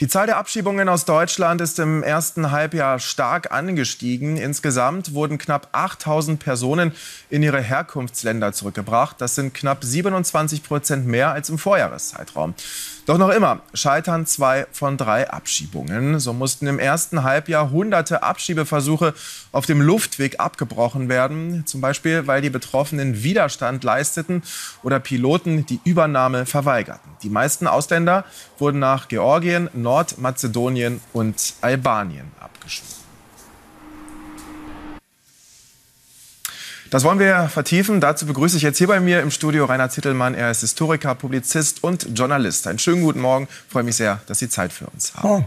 Die Zahl der Abschiebungen aus Deutschland ist im ersten Halbjahr stark angestiegen. Insgesamt wurden knapp 8000 Personen in ihre Herkunftsländer zurückgebracht. Das sind knapp 27 Prozent mehr als im Vorjahreszeitraum. Doch noch immer scheitern zwei von drei Abschiebungen. So mussten im ersten Halbjahr hunderte Abschiebeversuche auf dem Luftweg abgebrochen werden. Zum Beispiel, weil die Betroffenen Widerstand leisteten oder Piloten die Übernahme verweigerten. Die meisten Ausländer wurden nach Georgien, Nordmazedonien und Albanien abgeschoben. Das wollen wir vertiefen. Dazu begrüße ich jetzt hier bei mir im Studio Rainer Zittelmann. Er ist Historiker, Publizist und Journalist. Einen schönen guten Morgen. Ich freue mich sehr, dass Sie Zeit für uns haben. Oh.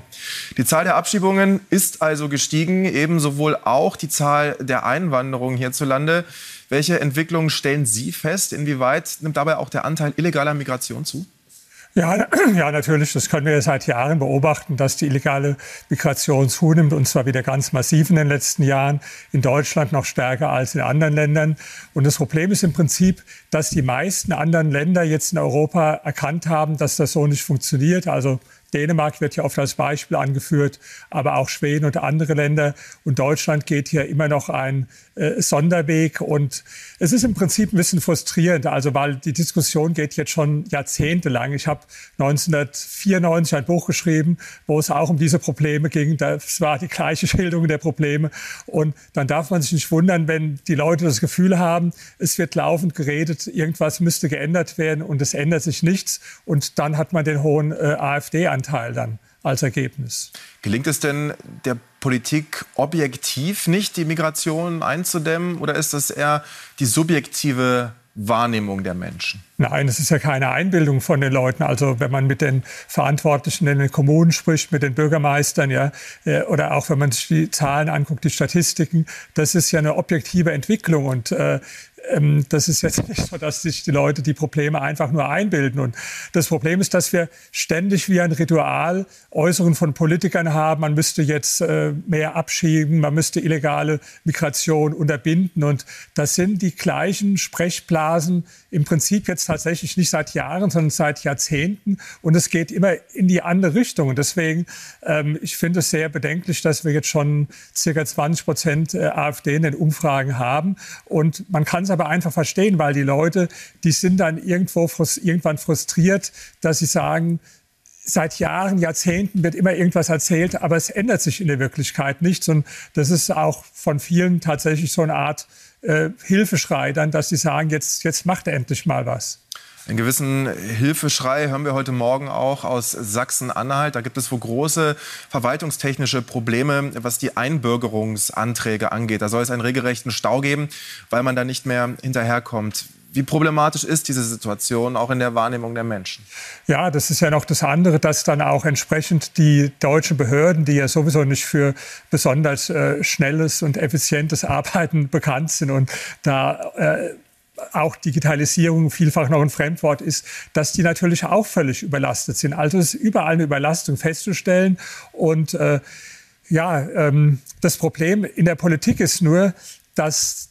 Die Zahl der Abschiebungen ist also gestiegen, ebenso wohl auch die Zahl der Einwanderung hierzulande. Welche Entwicklungen stellen Sie fest? Inwieweit nimmt dabei auch der Anteil illegaler Migration zu? Ja, ja, natürlich. Das können wir seit Jahren beobachten, dass die illegale Migration zunimmt und zwar wieder ganz massiv in den letzten Jahren. In Deutschland noch stärker als in anderen Ländern. Und das Problem ist im Prinzip, dass die meisten anderen Länder jetzt in Europa erkannt haben, dass das so nicht funktioniert. Also Dänemark wird ja oft als Beispiel angeführt, aber auch Schweden und andere Länder. Und Deutschland geht hier immer noch einen äh, Sonderweg. Und es ist im Prinzip ein bisschen frustrierend, also weil die Diskussion geht jetzt schon jahrzehntelang. Ich habe 1994 ein Buch geschrieben, wo es auch um diese Probleme ging. Das war die gleiche Schilderung der Probleme. Und dann darf man sich nicht wundern, wenn die Leute das Gefühl haben, es wird laufend geredet, irgendwas müsste geändert werden und es ändert sich nichts. Und dann hat man den hohen äh, AfD-Anteil dann als Ergebnis. Gelingt es denn der Politik objektiv nicht, die Migration einzudämmen? Oder ist das eher die subjektive Wahrnehmung der Menschen? Nein, es ist ja keine Einbildung von den Leuten. Also wenn man mit den Verantwortlichen in den Kommunen spricht, mit den Bürgermeistern, ja, äh, oder auch wenn man sich die Zahlen anguckt, die Statistiken, das ist ja eine objektive Entwicklung und äh, ähm, das ist jetzt nicht so, dass sich die Leute die Probleme einfach nur einbilden. Und das Problem ist, dass wir ständig wie ein Ritual Äußerungen von Politikern haben. Man müsste jetzt äh, mehr abschieben, man müsste illegale Migration unterbinden. Und das sind die gleichen Sprechblasen im Prinzip jetzt tatsächlich nicht seit Jahren, sondern seit Jahrzehnten. Und es geht immer in die andere Richtung. Und deswegen, ähm, ich finde es sehr bedenklich, dass wir jetzt schon circa 20 Prozent äh, AfD in den Umfragen haben. Und man kann es aber einfach verstehen, weil die Leute, die sind dann irgendwo irgendwann frustriert, dass sie sagen, seit Jahren, Jahrzehnten wird immer irgendwas erzählt, aber es ändert sich in der Wirklichkeit nichts. Und das ist auch von vielen tatsächlich so eine Art äh, Hilfeschrei dann, dass sie sagen, jetzt, jetzt macht er endlich mal was. Einen gewissen Hilfeschrei hören wir heute Morgen auch aus Sachsen-Anhalt. Da gibt es wohl große verwaltungstechnische Probleme, was die Einbürgerungsanträge angeht. Da soll es einen regelrechten Stau geben, weil man da nicht mehr hinterherkommt. Wie problematisch ist diese Situation auch in der Wahrnehmung der Menschen? Ja, das ist ja noch das andere, dass dann auch entsprechend die deutschen Behörden, die ja sowieso nicht für besonders äh, schnelles und effizientes Arbeiten bekannt sind und da äh, auch Digitalisierung vielfach noch ein Fremdwort ist, dass die natürlich auch völlig überlastet sind. Also ist überall eine Überlastung festzustellen. Und äh, ja, ähm, das Problem in der Politik ist nur, dass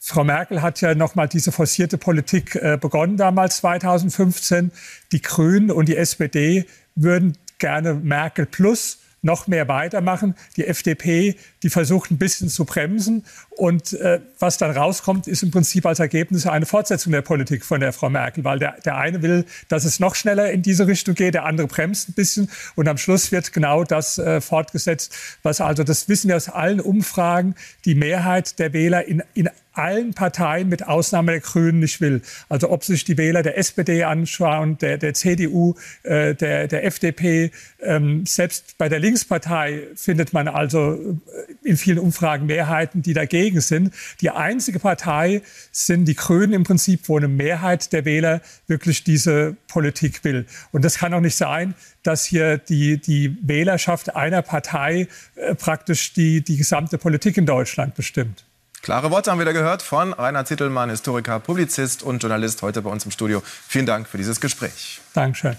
Frau Merkel hat ja noch mal diese forcierte Politik äh, begonnen damals 2015. Die Grünen und die SPD würden gerne Merkel plus noch mehr weitermachen. Die FDP, die versucht ein bisschen zu bremsen. Und äh, was dann rauskommt, ist im Prinzip als Ergebnis eine Fortsetzung der Politik von der Frau Merkel, weil der, der eine will, dass es noch schneller in diese Richtung geht, der andere bremst ein bisschen. Und am Schluss wird genau das äh, fortgesetzt, was also, das wissen wir aus allen Umfragen, die Mehrheit der Wähler in, in allen Parteien mit Ausnahme der Grünen nicht will. Also ob sich die Wähler der SPD anschauen, der, der CDU, äh, der, der FDP, ähm, selbst bei der Linkspartei findet man also äh, in vielen Umfragen Mehrheiten, die dagegen sind. Die einzige Partei sind die Grünen im Prinzip, wo eine Mehrheit der Wähler wirklich diese Politik will. Und das kann auch nicht sein, dass hier die, die Wählerschaft einer Partei äh, praktisch die, die gesamte Politik in Deutschland bestimmt. Klare Worte haben wir da gehört von Rainer Zittelmann, Historiker, Publizist und Journalist, heute bei uns im Studio. Vielen Dank für dieses Gespräch. Dankeschön.